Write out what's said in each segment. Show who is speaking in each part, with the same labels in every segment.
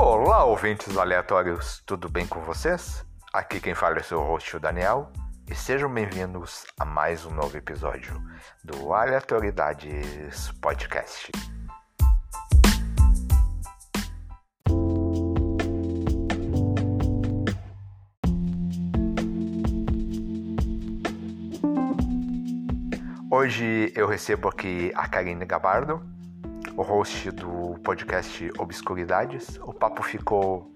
Speaker 1: Olá, ouvintes aleatórios, tudo bem com vocês? Aqui quem fala é seu host, Daniel, e sejam bem-vindos a mais um novo episódio do Aleatoriedades Podcast. Hoje eu recebo aqui a Karine Gabardo, o host podcast Obscuridades. O papo ficou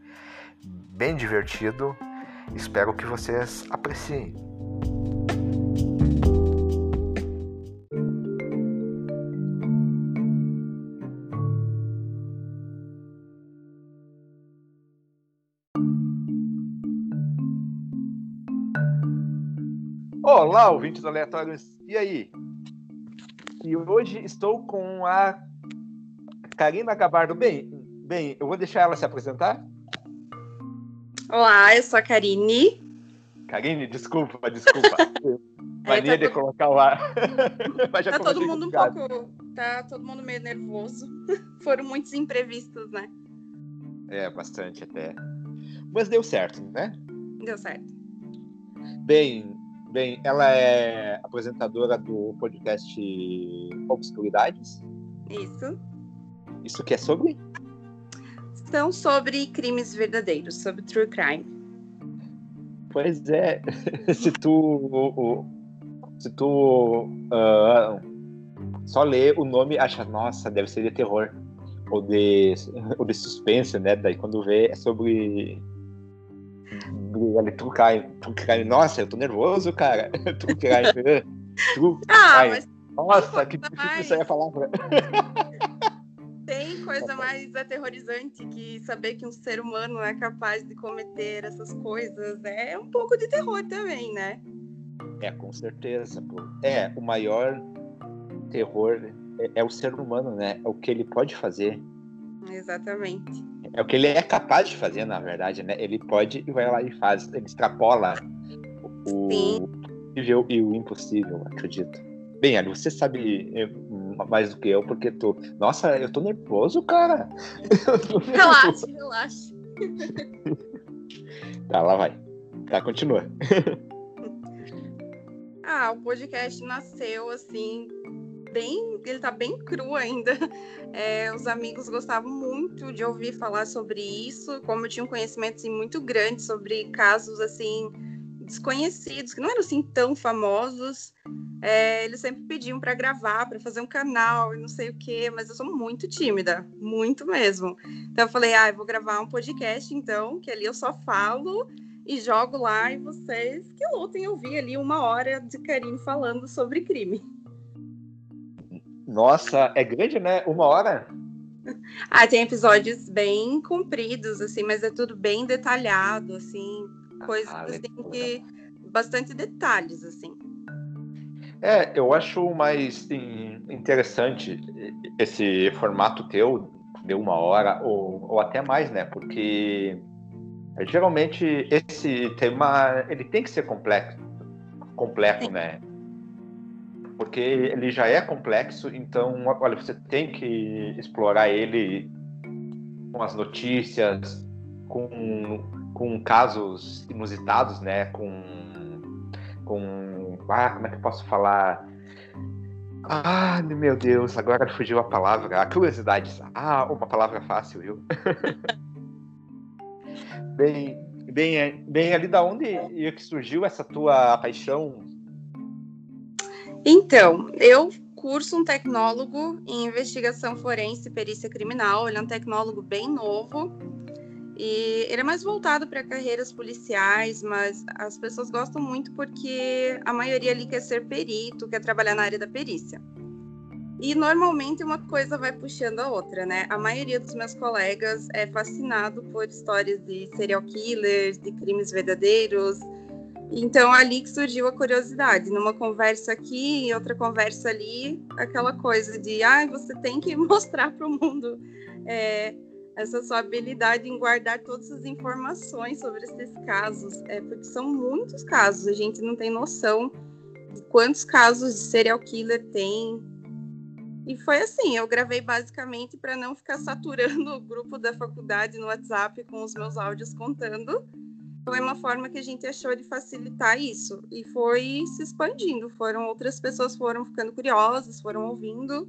Speaker 1: bem divertido. Espero que vocês apreciem. Olá, ouvintes aleatórios. E aí? E hoje estou com a Karina Gabardo. Bem, bem, eu vou deixar ela se apresentar.
Speaker 2: Olá, eu sou a Karine.
Speaker 1: Karine, desculpa, desculpa. Mania é, tá de colocar o ar.
Speaker 2: tá todo mundo um pouco. Tá todo mundo meio nervoso. Foram muitos imprevistos, né?
Speaker 1: É, bastante até. Mas deu certo, né?
Speaker 2: Deu certo.
Speaker 1: Bem, Bem, ela é apresentadora do podcast Obscuridades.
Speaker 2: Isso.
Speaker 1: Isso que é sobre?
Speaker 2: São sobre crimes verdadeiros, sobre true crime.
Speaker 1: Pois é, se tu se tu uh, só lê o nome acha nossa deve ser de terror ou de ou de suspense, né? Daí quando vê é sobre True crime, true crime. Nossa, eu tô nervoso, cara. True crime. True ah, crime. Nossa, que difícil mais... sair a palavra.
Speaker 2: Coisa mais aterrorizante que saber que um ser humano é capaz de cometer essas coisas. É um pouco de terror também, né?
Speaker 1: É, com certeza. Pô. É, o maior terror é, é o ser humano, né? É o que ele pode fazer.
Speaker 2: Exatamente.
Speaker 1: É o que ele é capaz de fazer, na verdade, né? Ele pode e vai lá e faz. Ele extrapola o possível e o impossível, acredito. Bem, Ali, você sabe eh, mais do que eu, porque tu. Nossa, eu tô nervoso, cara.
Speaker 2: Relaxa, relaxa.
Speaker 1: tá, lá vai. Tá, continua.
Speaker 2: ah, o podcast nasceu assim bem, ele tá bem cru ainda. É, os amigos gostavam muito de ouvir falar sobre isso, como eu tinha um conhecimento assim, muito grande sobre casos assim desconhecidos, que não eram assim tão famosos. É, eles sempre pediam para gravar, para fazer um canal e não sei o quê, mas eu sou muito tímida, muito mesmo. Então eu falei, ah, eu vou gravar um podcast então, que ali eu só falo e jogo lá e vocês que lutem ouvir ali uma hora de Karine falando sobre crime.
Speaker 1: Nossa, é grande, né? Uma hora?
Speaker 2: Ah, tem episódios bem compridos, assim, mas é tudo bem detalhado, assim, coisas ah, assim que. bastante detalhes, assim.
Speaker 1: É, eu acho mais interessante esse formato teu, de uma hora, ou, ou até mais, né? Porque geralmente esse tema ele tem que ser complexo, completo, né? porque ele já é complexo, então, olha, você tem que explorar ele com as notícias, com, com casos inusitados, né? Com, com. Ah, como é que eu posso falar? Ah, meu Deus, agora fugiu a palavra. A curiosidade. Ah, uma palavra fácil, viu? bem, bem, bem ali da onde que surgiu essa tua paixão
Speaker 2: então, eu curso um tecnólogo em investigação forense e perícia criminal. Ele é um tecnólogo bem novo e ele é mais voltado para carreiras policiais, mas as pessoas gostam muito porque a maioria ali quer ser perito, quer trabalhar na área da perícia. E normalmente uma coisa vai puxando a outra, né? A maioria dos meus colegas é fascinado por histórias de serial killers, de crimes verdadeiros, então, ali que surgiu a curiosidade, numa conversa aqui e outra conversa ali, aquela coisa de, ah, você tem que mostrar para o mundo é, essa sua habilidade em guardar todas as informações sobre esses casos, é, porque são muitos casos, a gente não tem noção de quantos casos de serial killer tem. E foi assim, eu gravei basicamente para não ficar saturando o grupo da faculdade no WhatsApp com os meus áudios contando. Foi uma forma que a gente achou de facilitar isso e foi se expandindo. Foram outras pessoas foram ficando curiosas, foram ouvindo.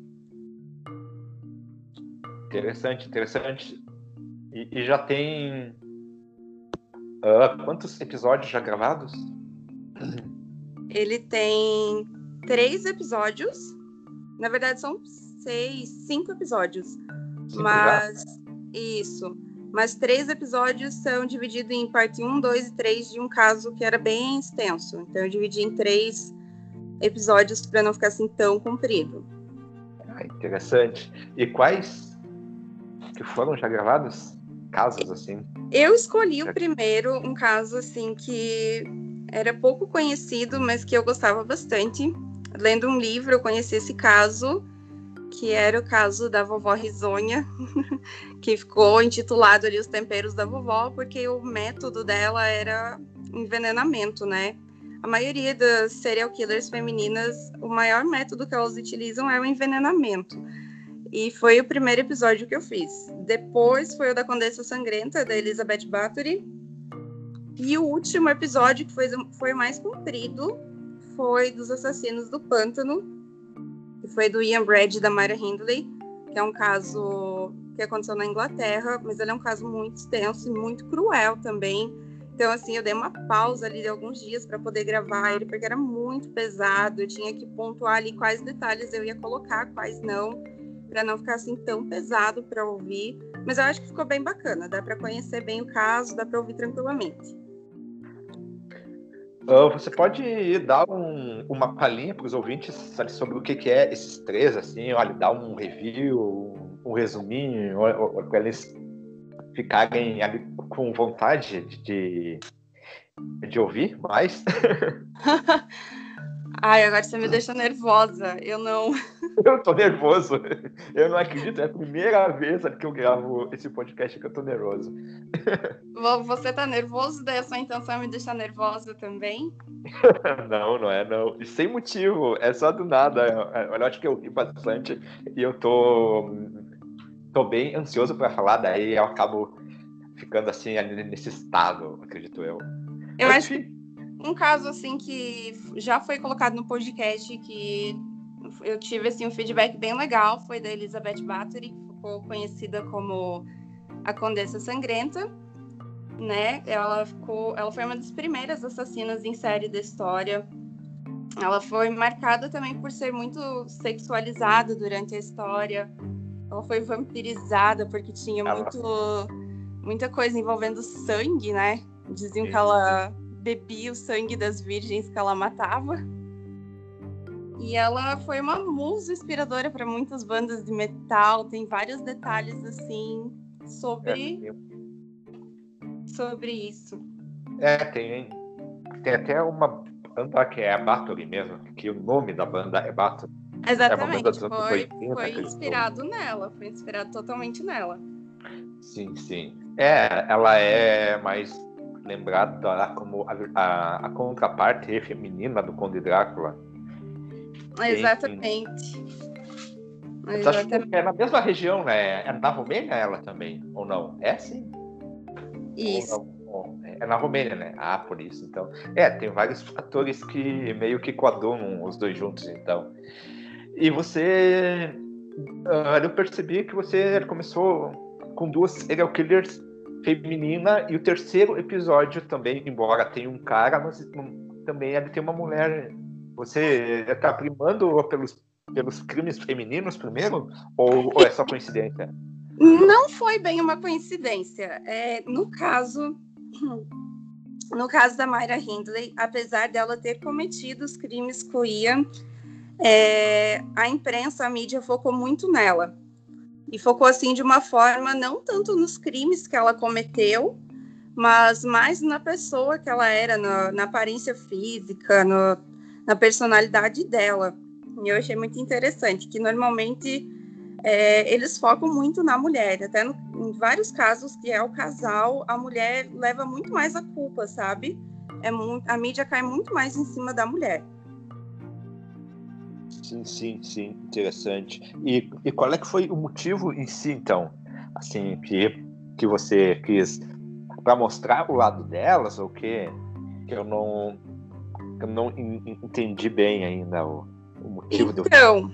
Speaker 1: Interessante, interessante. E, e já tem uh, quantos episódios já gravados?
Speaker 2: Ele tem três episódios. Na verdade, são seis, cinco episódios. Cinco mas já? isso. Mas três episódios são divididos em parte 1, 2 e 3 de um caso que era bem extenso. Então eu dividi em três episódios para não ficar assim tão comprido.
Speaker 1: Ah, interessante. E quais que foram já gravados? Casos assim?
Speaker 2: Eu escolhi o primeiro, um caso assim que era pouco conhecido, mas que eu gostava bastante. Lendo um livro, eu conheci esse caso, que era o caso da vovó Risonha, que ficou intitulado ali Os Temperos da Vovó, porque o método dela era envenenamento, né? A maioria das serial killers femininas, o maior método que elas utilizam é o envenenamento. E foi o primeiro episódio que eu fiz. Depois foi o da Condessa Sangrenta, da Elizabeth Bathory. E o último episódio, que foi, foi mais comprido, foi dos Assassinos do Pântano, que foi do Ian Brad e da Myra Hindley, que é um caso que aconteceu na Inglaterra, mas ele é um caso muito extenso e muito cruel também. Então, assim, eu dei uma pausa ali de alguns dias para poder gravar ele, porque era muito pesado, eu tinha que pontuar ali quais detalhes eu ia colocar, quais não para não ficar assim tão pesado para ouvir. Mas eu acho que ficou bem bacana, dá para conhecer bem o caso, dá para ouvir tranquilamente.
Speaker 1: Uh, você pode dar um, uma palhinha para os ouvintes sabe, sobre o que, que, é esses três, assim, olha, dar um review, um resuminho, para eles ficarem ali, com vontade de, de ouvir mais?
Speaker 2: Ai, agora você me deixa nervosa. Eu não.
Speaker 1: Eu tô nervoso. Eu não acredito. É a primeira vez que eu gravo esse podcast que eu tô nervoso.
Speaker 2: Você tá nervoso? Daí a sua intenção é me deixar nervosa também?
Speaker 1: Não, não é, não. E sem motivo. É só do nada. Eu acho que eu ri bastante e eu tô. tô bem ansioso para falar, daí eu acabo ficando assim nesse estado, acredito eu.
Speaker 2: Eu Mas, acho que um caso assim que já foi colocado no podcast que eu tive assim um feedback bem legal foi da Elizabeth Bathory, que ficou conhecida como a Condessa Sangrenta, né? Ela ficou, ela foi uma das primeiras assassinas em série da história. Ela foi marcada também por ser muito sexualizada durante a história. Ela foi vampirizada porque tinha muito muita coisa envolvendo sangue, né? Diziam que ela bebia o sangue das virgens que ela matava. E ela foi uma musa inspiradora para muitas bandas de metal. Tem vários detalhes assim sobre é, sobre isso.
Speaker 1: É, tem tem até uma banda que é a Bathory mesmo, que o nome da banda é Bathory.
Speaker 2: Exatamente, é foi, 80, foi inspirado nela, foi inspirado totalmente nela.
Speaker 1: Sim, sim. É, ela é mais lembrada como a, a, a, contraparte feminina do Conde Drácula.
Speaker 2: Exatamente.
Speaker 1: Acho que é na mesma região, né? É na Romênia ela também, ou não? É sim?
Speaker 2: Isso.
Speaker 1: É na Romênia, né? Ah, por isso, então. É, tem vários fatores que meio que coadunam os dois juntos, então. E você... Uh, eu percebi que você começou com duas serial killers feminina e o terceiro episódio também, embora tenha um cara, mas também ele tem uma mulher. Você está primando pelos, pelos crimes femininos primeiro? Ou, ou, é só coincidência?
Speaker 2: Não foi bem uma coincidência. É, no caso. No caso da Mayra Hindley, apesar dela ter cometido os crimes com Ian, é, a imprensa, a mídia focou muito nela e focou assim de uma forma não tanto nos crimes que ela cometeu, mas mais na pessoa que ela era, na, na aparência física, no, na personalidade dela. E eu achei muito interessante que normalmente é, eles focam muito na mulher, até no, em vários casos que é o casal, a mulher leva muito mais a culpa, sabe? É muito, a mídia cai muito mais em cima da mulher.
Speaker 1: Sim, sim, sim, interessante. E, e qual é que foi o motivo em si, então, assim, que, que você quis para mostrar o lado delas ou que que eu não eu não entendi bem ainda o, o motivo
Speaker 2: então, do Então,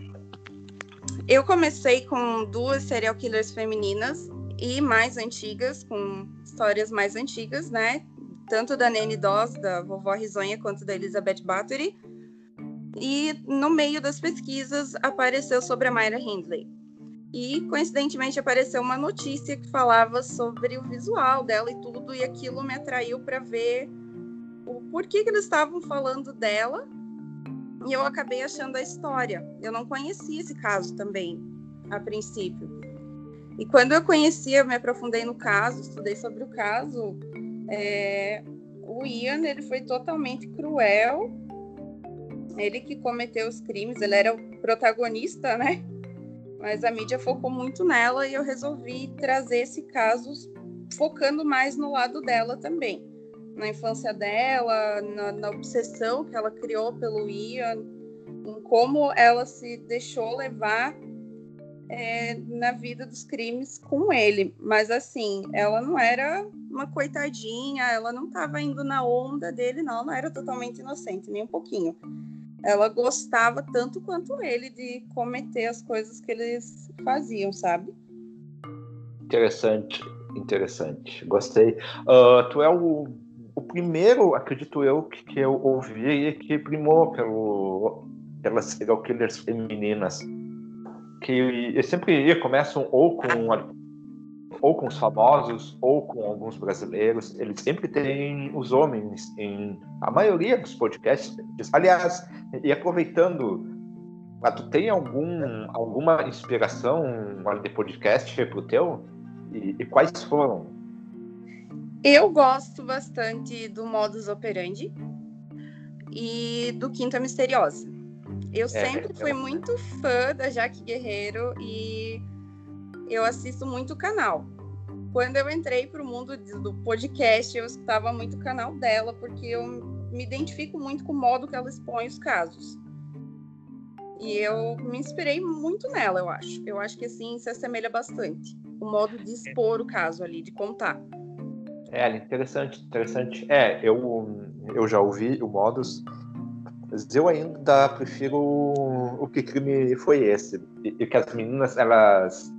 Speaker 2: eu comecei com duas serial killers femininas e mais antigas, com histórias mais antigas, né? Tanto da Nanny Doss, da vovó Risonha, quanto da Elizabeth Bathory. E no meio das pesquisas apareceu sobre a Myra Hindley. E coincidentemente apareceu uma notícia que falava sobre o visual dela e tudo, e aquilo me atraiu para ver o porquê que eles estavam falando dela. E eu acabei achando a história. Eu não conhecia esse caso também, a princípio. E quando eu conheci, eu me aprofundei no caso, estudei sobre o caso, é, o Ian ele foi totalmente cruel. Ele que cometeu os crimes, ele era o protagonista, né? Mas a mídia focou muito nela e eu resolvi trazer esse caso focando mais no lado dela também. Na infância dela, na, na obsessão que ela criou pelo Ian, em como ela se deixou levar é, na vida dos crimes com ele. Mas assim, ela não era uma coitadinha, ela não estava indo na onda dele, não, não era totalmente inocente, nem um pouquinho. Ela gostava tanto quanto ele de cometer as coisas que eles faziam, sabe?
Speaker 1: Interessante, interessante. Gostei. Uh, tu é o, o primeiro, acredito eu, que, que eu ouvi e que primou pelo, pelas serial killers femininas que sempre começam ou com ou com os famosos ou com alguns brasileiros. Eles sempre têm os homens em a maioria dos podcasts. Aliás, e aproveitando, ah, tu tem algum alguma inspiração de podcast para o teu? E, e quais foram?
Speaker 2: Eu gosto bastante do modus operandi e do Quinta Misteriosa. Eu é, sempre fui muito fã da Jaque Guerreiro e eu assisto muito o canal. Quando eu entrei para o mundo do podcast, eu escutava muito o canal dela, porque eu me identifico muito com o modo que ela expõe os casos. E eu me inspirei muito nela, eu acho. Eu acho que assim se assemelha bastante. O modo de expor o caso ali, de contar.
Speaker 1: É, interessante, interessante. É, eu, eu já ouvi o Modus mas eu ainda prefiro o que crime foi esse. E, e que as meninas, elas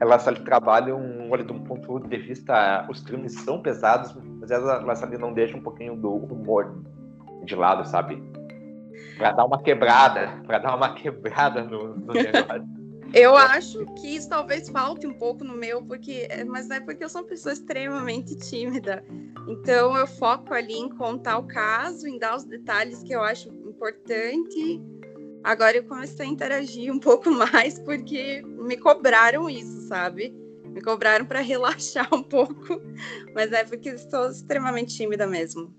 Speaker 1: elas ali trabalham olha, de um ponto de vista os crimes são pesados mas elas, elas ali não deixam um pouquinho do humor de lado sabe para dar uma quebrada para dar uma quebrada no, no negócio
Speaker 2: eu acho que isso talvez falte um pouco no meu, porque, mas é porque eu sou uma pessoa extremamente tímida. Então eu foco ali em contar o caso, em dar os detalhes que eu acho importante. Agora eu comecei a interagir um pouco mais porque me cobraram isso, sabe? Me cobraram para relaxar um pouco, mas é porque estou extremamente tímida mesmo.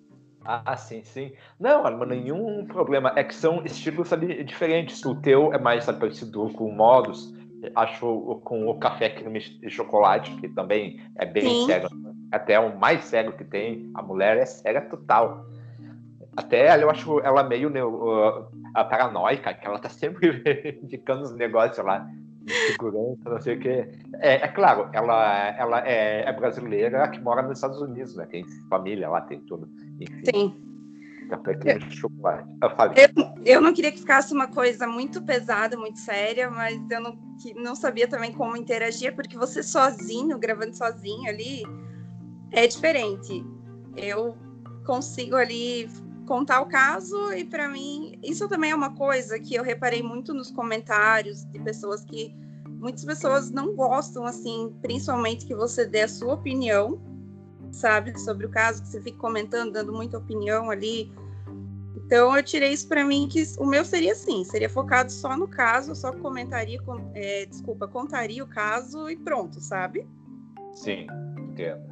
Speaker 1: Ah, sim, sim. Não, mas nenhum problema. É que são estilos ali diferentes. O teu é mais sabe, parecido com modos. Acho com o café creme de chocolate, que também é bem sim. sério. Até o mais sério que tem. A mulher é séria total. Até eu acho ela meio uh, paranoica, que ela tá sempre indicando os negócios lá de segurança, não sei o quê. É, é claro, ela, ela é, é, brasileira que mora nos Estados Unidos, né? Tem família lá, tem tudo. Enfim.
Speaker 2: Sim. Eu, eu, eu, não queria que ficasse uma coisa muito pesada, muito séria, mas eu não, que, não sabia também como interagir, porque você sozinho, gravando sozinho ali, é diferente. Eu consigo ali contar o caso e para mim isso também é uma coisa que eu reparei muito nos comentários de pessoas que muitas pessoas não gostam assim, principalmente que você dê a sua opinião, sabe, sobre o caso, que você fique comentando, dando muita opinião ali. Então eu tirei isso para mim que o meu seria assim, seria focado só no caso, só comentaria, é, desculpa, contaria o caso e pronto, sabe?
Speaker 1: Sim, entendo.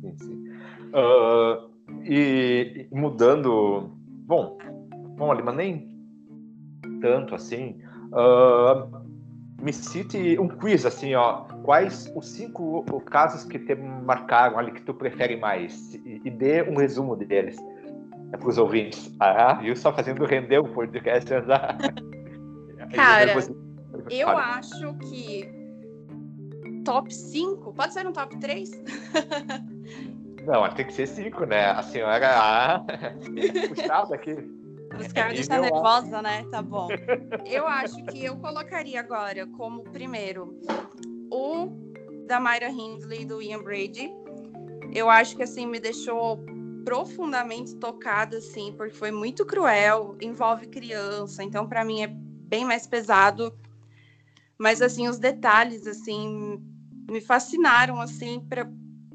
Speaker 1: Sim, sim. Uh, e, mudando. Bom, bom ali, mas nem tanto assim. Uh, me cite um quiz assim, ó. Quais os cinco casos que te marcaram ali que tu prefere mais? E, e dê um resumo deles é para os ouvintes. Ah, viu? Só fazendo render o podcast já.
Speaker 2: Cara, eu acho que top 5, pode ser um top 3?
Speaker 1: Não, tem que ser 5, né? A senhora puxada aqui.
Speaker 2: Os caras deixam nervosa, né? Tá bom. Eu acho que eu colocaria agora como primeiro o da Myra Hindley e do Ian Brady. Eu acho que assim me deixou profundamente tocada assim, porque foi muito cruel, envolve criança, então para mim é bem mais pesado. Mas assim, os detalhes assim me fascinaram assim para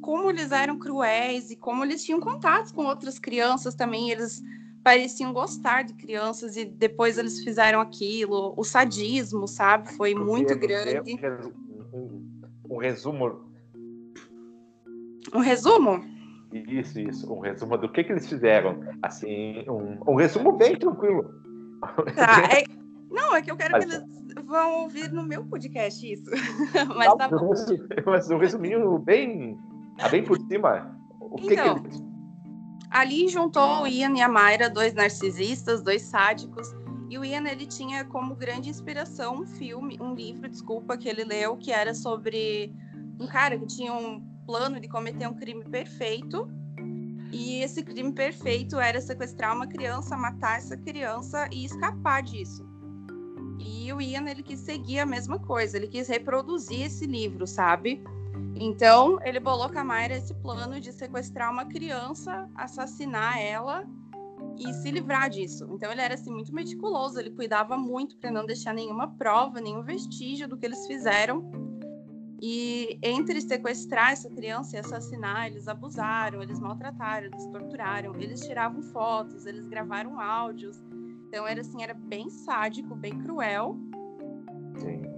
Speaker 2: como eles eram cruéis e como eles tinham contatos com outras crianças também, eles pareciam gostar de crianças e depois eles fizeram aquilo, o sadismo, sabe? Foi muito grande.
Speaker 1: Um, um resumo.
Speaker 2: Um resumo?
Speaker 1: Isso, isso. Um resumo do que, que eles fizeram. Assim, um, um resumo bem tranquilo.
Speaker 2: Tá, é... Não, é que eu quero Mas, que eles vão ouvir no meu podcast isso. Mas tá bom.
Speaker 1: Mas um resuminho bem, bem por cima. O que, então, que eles...
Speaker 2: Ali juntou o Ian e a Mayra, dois narcisistas, dois sádicos. E o Ian ele tinha como grande inspiração um filme, um livro, desculpa, que ele leu, que era sobre um cara que tinha um plano de cometer um crime perfeito. E esse crime perfeito era sequestrar uma criança, matar essa criança e escapar disso. E o Ian ele quis seguir a mesma coisa, ele quis reproduzir esse livro, sabe? Então, ele bolou com a Mayra esse plano de sequestrar uma criança, assassinar ela e se livrar disso. Então, ele era assim muito meticuloso, ele cuidava muito para não deixar nenhuma prova, nenhum vestígio do que eles fizeram. E entre sequestrar essa criança e assassinar, eles abusaram, eles maltrataram, eles torturaram, eles tiravam fotos, eles gravaram áudios. Então era assim, era bem sádico, bem cruel. Sim.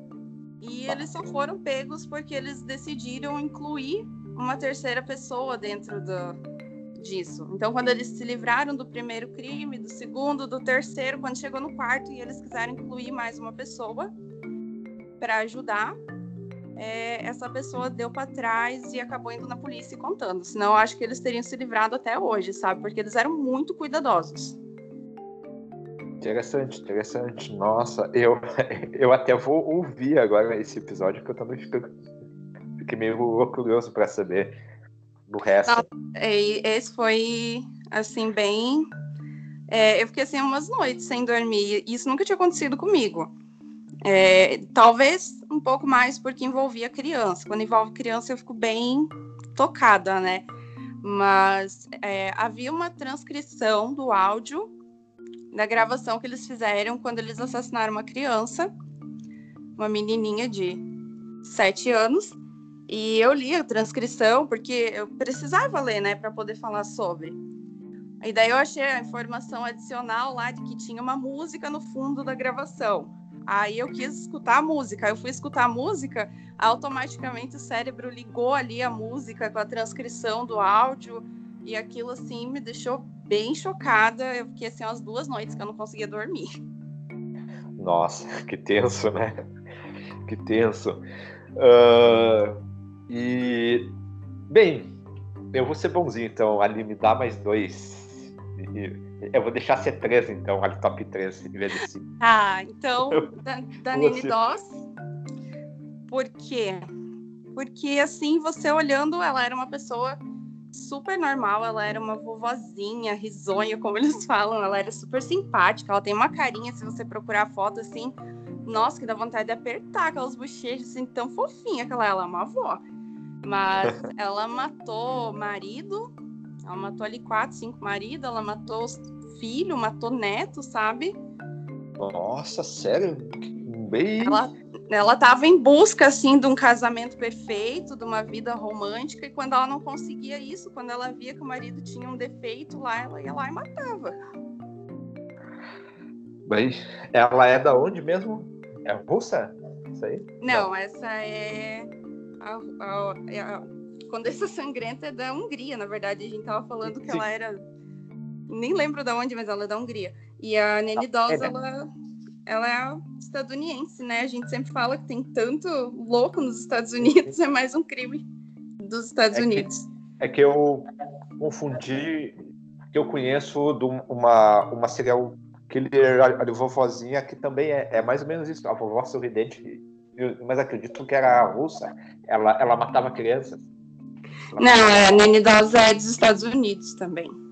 Speaker 2: E eles só foram pegos porque eles decidiram incluir uma terceira pessoa dentro do, disso. Então, quando eles se livraram do primeiro crime, do segundo, do terceiro, quando chegou no quarto e eles quiseram incluir mais uma pessoa para ajudar, é, essa pessoa deu para trás e acabou indo na polícia e contando. Senão, eu acho que eles teriam se livrado até hoje, sabe? Porque eles eram muito cuidadosos.
Speaker 1: Interessante, interessante. Nossa, eu, eu até vou ouvir agora esse episódio, porque eu também fico, fiquei meio curioso para saber do resto.
Speaker 2: esse foi, assim, bem. É, eu fiquei assim umas noites sem dormir. Isso nunca tinha acontecido comigo. É, talvez um pouco mais porque envolvia criança. Quando envolve criança, eu fico bem tocada, né? Mas é, havia uma transcrição do áudio da gravação que eles fizeram quando eles assassinaram uma criança, uma menininha de sete anos. E eu li a transcrição porque eu precisava ler, né, para poder falar sobre. E daí eu achei a informação adicional lá de que tinha uma música no fundo da gravação. Aí eu quis escutar a música. Eu fui escutar a música, automaticamente o cérebro ligou ali a música com a transcrição do áudio e aquilo assim me deixou bem chocada. Eu fiquei assim umas duas noites que eu não conseguia dormir.
Speaker 1: Nossa, que tenso, né? Que tenso. Uh, e bem, eu vou ser bonzinho, então, ali me dá mais dois. Eu vou deixar ser três, então, ali top 3, em vez de.
Speaker 2: Ah, então, da, da Nini Doss. Por quê? Porque, assim, você olhando, ela era uma pessoa super normal, ela era uma vovozinha, risonha, como eles falam, ela era super simpática, ela tem uma carinha, se você procurar a foto assim, nossa, que dá vontade de apertar aquelas bochechas assim, tão fofinha que ela, ela é uma avó. Mas ela matou marido, ela matou ali quatro, cinco maridos, ela matou filho, matou neto, sabe?
Speaker 1: Nossa, sério? Bem...
Speaker 2: Ela ela estava em busca assim de um casamento perfeito, de uma vida romântica, e quando ela não conseguia isso, quando ela via que o marido tinha um defeito lá, ela ia lá e matava.
Speaker 1: Bem, ela é da onde mesmo? É russa? Isso aí?
Speaker 2: Não, não. essa é a, a, é a, Condessa Sangrenta é da Hungria, na verdade. A gente tava falando que Sim. ela era. Nem lembro da onde, mas ela é da Hungria. E a Nene Dosa, é, né? ela ela é estadunidense, né? A gente sempre fala que tem tanto louco nos Estados Unidos, é mais um crime dos Estados
Speaker 1: é
Speaker 2: Unidos.
Speaker 1: Que, é que eu confundi, que eu conheço de uma, uma serial aquele a, a vovozinha que também é, é, mais ou menos isso, a vovó sorridente, mas acredito que era russa, ela, ela matava crianças.
Speaker 2: Ela Não, matava... a Nene Dawes é dos Estados Unidos também.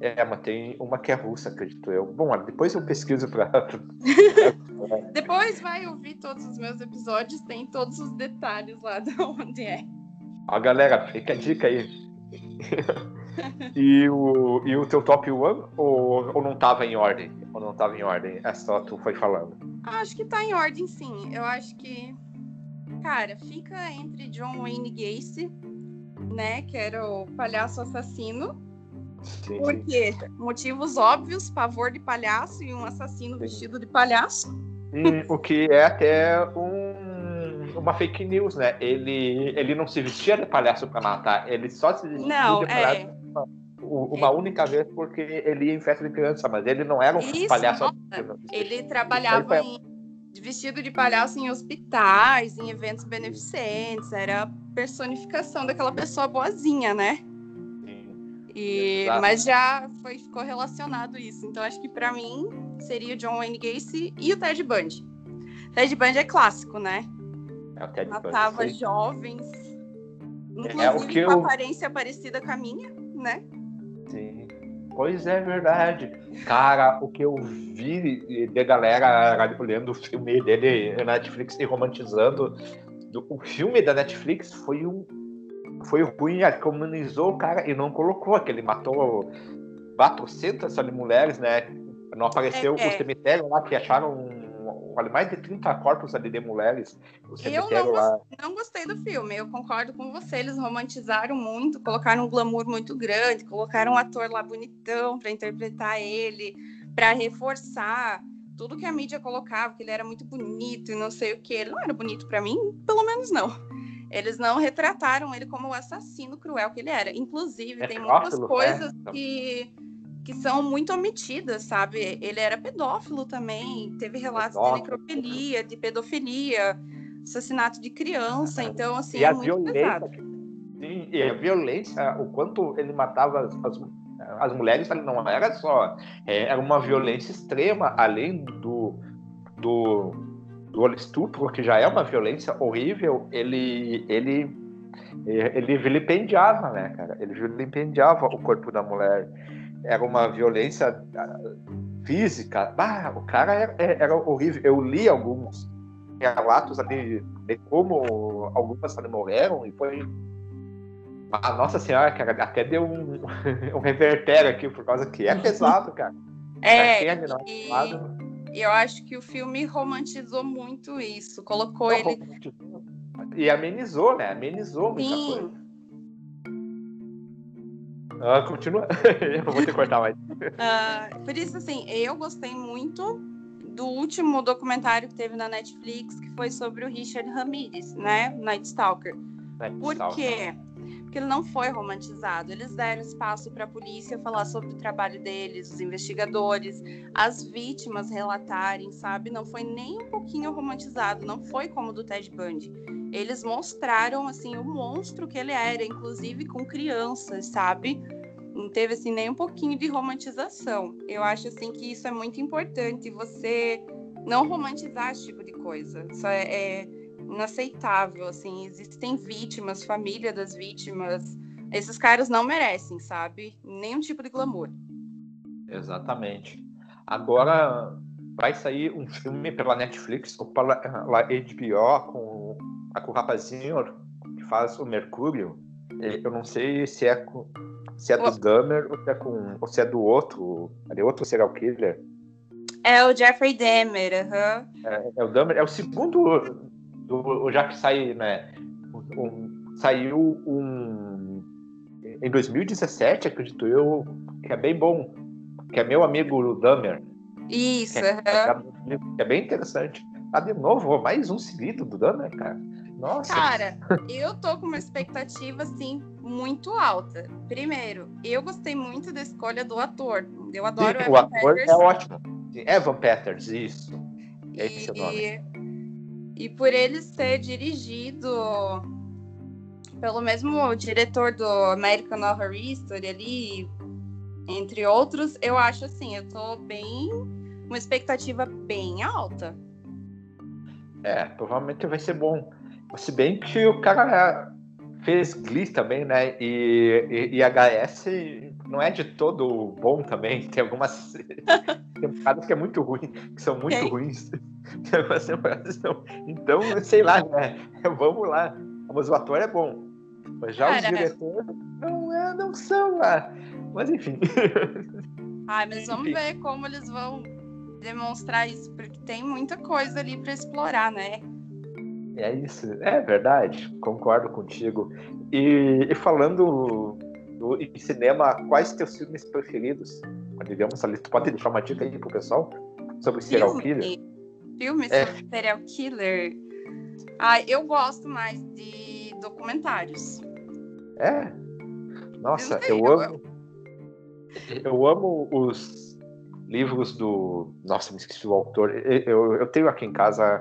Speaker 1: É, mas tem uma que é russa, acredito eu. Bom, depois eu pesquiso para.
Speaker 2: depois vai ouvir todos os meus episódios, tem todos os detalhes lá de onde é.
Speaker 1: Ó, galera, fica a dica aí. e, o, e o teu top one ou, ou não tava em ordem? Ou não tava em ordem? É só tu foi falando.
Speaker 2: Acho que tá em ordem, sim. Eu acho que. Cara, fica entre John Wayne Gacy, né? Que era o palhaço assassino Sim, Por quê? Sim. Motivos óbvios, pavor de palhaço e um assassino sim. vestido de palhaço.
Speaker 1: Hum, o que é até um, uma fake news, né? Ele, ele não se vestia de palhaço para matar, ele só se vestia não, de palhaço é... uma, uma é... única vez porque ele ia em festa de criança, mas ele não era um Isso, palhaço.
Speaker 2: Nossa, ele trabalhava foi... em, vestido de palhaço em hospitais, em eventos beneficentes, era a personificação daquela pessoa boazinha, né? E, mas já foi, ficou relacionado isso. Então acho que para mim seria o John Wayne Gacy e o Ted Bundy. Ted Bundy é clássico, né? É o Ted Matava Bundy, jovens, inclusive é, o que com eu... aparência parecida com a minha, né?
Speaker 1: Sim. Pois é verdade. Cara, o que eu vi de galera olhando o filme dele na Netflix e romantizando, o filme da Netflix foi um foi ruim, comunizou o cara e não colocou, que ele matou 400 ali, mulheres, né? Não apareceu é, é. o cemitério lá que acharam mais de 30 corpos ali de mulheres.
Speaker 2: eu não, lá. não gostei do filme, eu concordo com você. Eles romantizaram muito, colocaram um glamour muito grande, colocaram um ator lá bonitão para interpretar ele, para reforçar tudo que a mídia colocava, que ele era muito bonito e não sei o que. Ele não era bonito para mim, pelo menos não. Eles não retrataram ele como o assassino cruel que ele era. Inclusive, é tem muitas coisas é. que, que são muito omitidas, sabe? Ele era pedófilo também, teve relatos pedófilo. de necrofilia, de pedofilia, assassinato de criança, então, assim, e é muito pesado.
Speaker 1: Sim, e a violência, o quanto ele matava as, as, as mulheres, não era só... É, era uma violência extrema, além do... do do estupro, que já é uma violência horrível, ele, ele, ele vilipendiava, né, cara? Ele vilipendiava o corpo da mulher. Era uma violência ah, física. Ah, o cara era, era horrível. Eu li alguns relatos ali de como algumas ali morreram e foi a Nossa Senhora, cara, até deu um, um revertério aqui, por causa que é pesado, cara.
Speaker 2: É, é e eu acho que o filme romantizou muito isso. Colocou Não, ele.
Speaker 1: E amenizou, né? Amenizou muita Sim. coisa. Ah, continua. eu vou ter que cortar mais.
Speaker 2: Uh, por isso, assim, eu gostei muito do último documentário que teve na Netflix, que foi sobre o Richard Ramirez, né? Night Stalker. Night Por Stalker. quê? Porque ele não foi romantizado. Eles deram espaço para a polícia falar sobre o trabalho deles, os investigadores, as vítimas relatarem, sabe? Não foi nem um pouquinho romantizado, não foi como o do Ted Bundy. Eles mostraram assim o monstro que ele era, inclusive com crianças, sabe? Não teve assim nem um pouquinho de romantização. Eu acho assim que isso é muito importante, você não romantizar esse tipo de coisa. Isso é, é inaceitável, assim, existem vítimas, família das vítimas, esses caras não merecem, sabe? Nenhum tipo de glamour.
Speaker 1: Exatamente. Agora vai sair um filme pela Netflix ou pela, pela HBO com, com o rapazinho que faz o Mercúrio. Eu não sei se é com, se é do oh. Dahmer ou se é, com, ou se é do outro, é outro serial killer.
Speaker 2: É o Jeffrey Dahmer, uhum.
Speaker 1: é, é o Dahmer, é o segundo do, já que sai, né, um, saiu um em 2017, acredito eu, que é bem bom, que é meu amigo Dahmer.
Speaker 2: Isso,
Speaker 1: que é, é, bem interessante. Ah, de novo, mais um seguido do Dahmer, cara. Nossa.
Speaker 2: Cara, eu tô com uma expectativa, assim, muito alta. Primeiro, eu gostei muito da escolha do ator. Eu adoro
Speaker 1: Sim, o, o ator Peters. é ótimo. Evan Peters, isso. Esse e... é o nome.
Speaker 2: E por ele ser dirigido pelo mesmo diretor do American Horror History ali, entre outros, eu acho assim, eu tô bem uma expectativa bem alta.
Speaker 1: É, provavelmente vai ser bom. Se bem que o cara fez Glee também, né? E, e, e HS não é de todo bom também. Tem algumas temporadas que é muito ruim, que são muito Tem. ruins. Então, sei lá, né? Vamos lá. Mas o ator é bom. Mas já Cara, os diretores não, é, não são lá. Mas enfim.
Speaker 2: Ai, mas vamos ver como eles vão demonstrar isso, porque tem muita coisa ali para explorar, né?
Speaker 1: É isso, é verdade, concordo contigo. E, e falando do, em cinema, quais teus filmes preferidos? Digamos ali, tu pode deixar uma dica aí pro pessoal sobre serial killer?
Speaker 2: Filmes é. sobre serial killer. Ah, eu gosto mais de documentários.
Speaker 1: É? Nossa, eu, eu amo. Eu amo os livros do. Nossa, me esqueci o autor. Eu, eu tenho aqui em casa,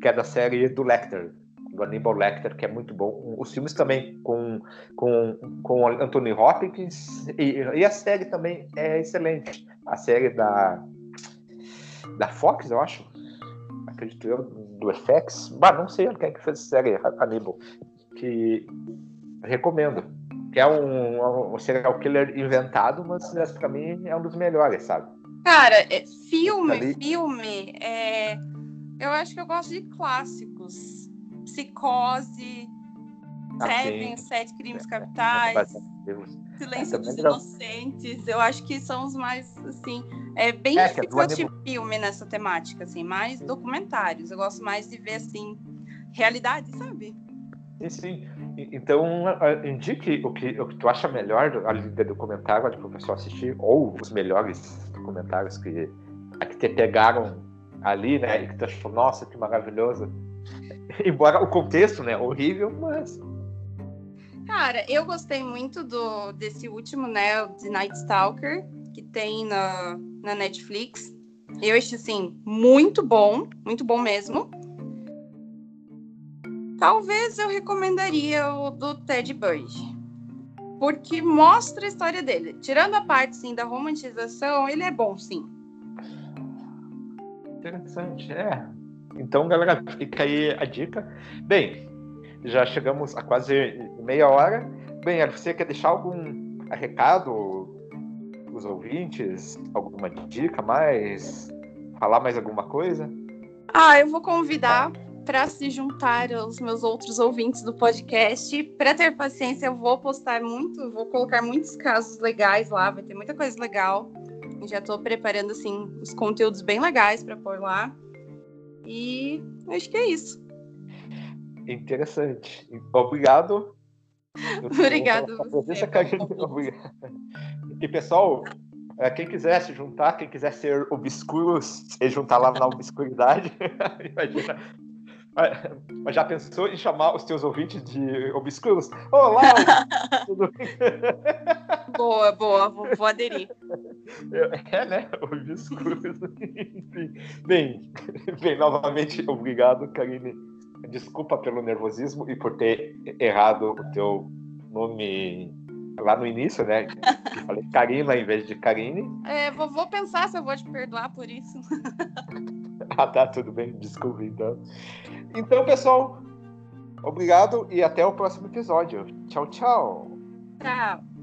Speaker 1: que é da série do Lecter, do Aníbal Lecter, que é muito bom. Os filmes também com, com, com Anthony Hopkins. E, e a série também é excelente. A série da, da Fox, eu acho. Acredito eu, do FX. Bah, não sei quem é que fez a série Aníbal. Que recomendo. Que é um, um serial killer inventado, mas para mim é um dos melhores, sabe?
Speaker 2: Cara, é, filme, Ali... filme, é... eu acho que eu gosto de clássicos. Psicose, ah, Seven, Sete Crimes é, Capitais, é, Silêncio dos Inocentes. Eu acho que são os mais, assim, é bem é, difícil assistir filme nessa temática, assim, mais documentários. Eu gosto mais de ver, assim, realidade, sabe?
Speaker 1: Sim, sim. Então, indique o que, o que tu acha melhor ali de documentário para o pessoal assistir, ou os melhores documentários que, que te pegaram ali, né? E que tu achou, nossa, que maravilhoso. Embora o contexto, né, horrível, mas.
Speaker 2: Cara, eu gostei muito do, desse último, né, o The Night Stalker, que tem na, na Netflix. Eu achei, assim, muito bom, muito bom mesmo. Talvez eu recomendaria o do Ted Bundy. Porque mostra a história dele. Tirando a parte, sim, da romantização, ele é bom, sim.
Speaker 1: Interessante, é. Então, galera, fica aí a dica. Bem, já chegamos a quase meia hora. Bem, você quer deixar algum recado os ouvintes? Alguma dica mais? Falar mais alguma coisa?
Speaker 2: Ah, eu vou convidar para se juntar aos meus outros ouvintes do podcast. Para ter paciência, eu vou postar muito, vou colocar muitos casos legais lá, vai ter muita coisa legal. Já estou preparando assim os conteúdos bem legais para pôr lá. E acho que é isso.
Speaker 1: Interessante. Obrigado.
Speaker 2: Obrigado. Você,
Speaker 1: e pessoal, é, quem quiser se juntar, quem quiser ser obscuro, se juntar lá na obscuridade, imagina, mas já pensou em chamar os teus ouvintes de obscuros? Olá! tudo bem?
Speaker 2: Boa, boa, vou, vou aderir.
Speaker 1: É, né? Obscuros. bem, bem, novamente, obrigado, Karine. Desculpa pelo nervosismo e por ter errado o teu nome lá no início, né? Que falei Karina em vez de Karine.
Speaker 2: É, vou, vou pensar se eu vou te perdoar por isso.
Speaker 1: ah, tá, tudo bem, desculpa então. Então, pessoal, obrigado e até o próximo episódio. Tchau, tchau.
Speaker 2: Tchau.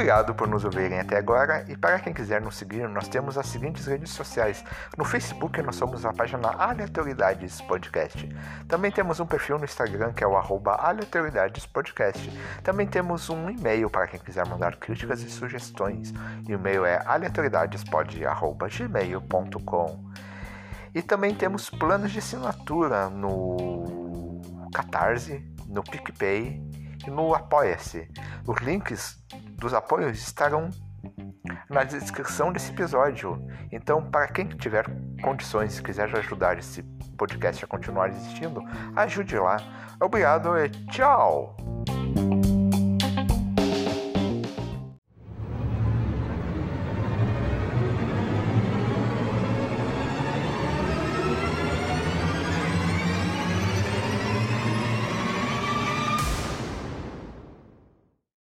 Speaker 1: Obrigado por nos ouvirem até agora e para quem quiser nos seguir, nós temos as seguintes redes sociais. No Facebook nós somos a página Aleatoriedades Podcast. Também temos um perfil no Instagram que é o arroba Aleatoriedades Podcast. Também temos um e-mail para quem quiser mandar críticas e sugestões. O e-mail é aleatoriedadespod.gmail.com E também temos planos de assinatura no Catarse, no PicPay e no Apoia-se. Os links dos apoios estarão na descrição desse episódio. Então, para quem tiver condições e quiser ajudar esse podcast a continuar existindo, ajude lá. Obrigado e tchau!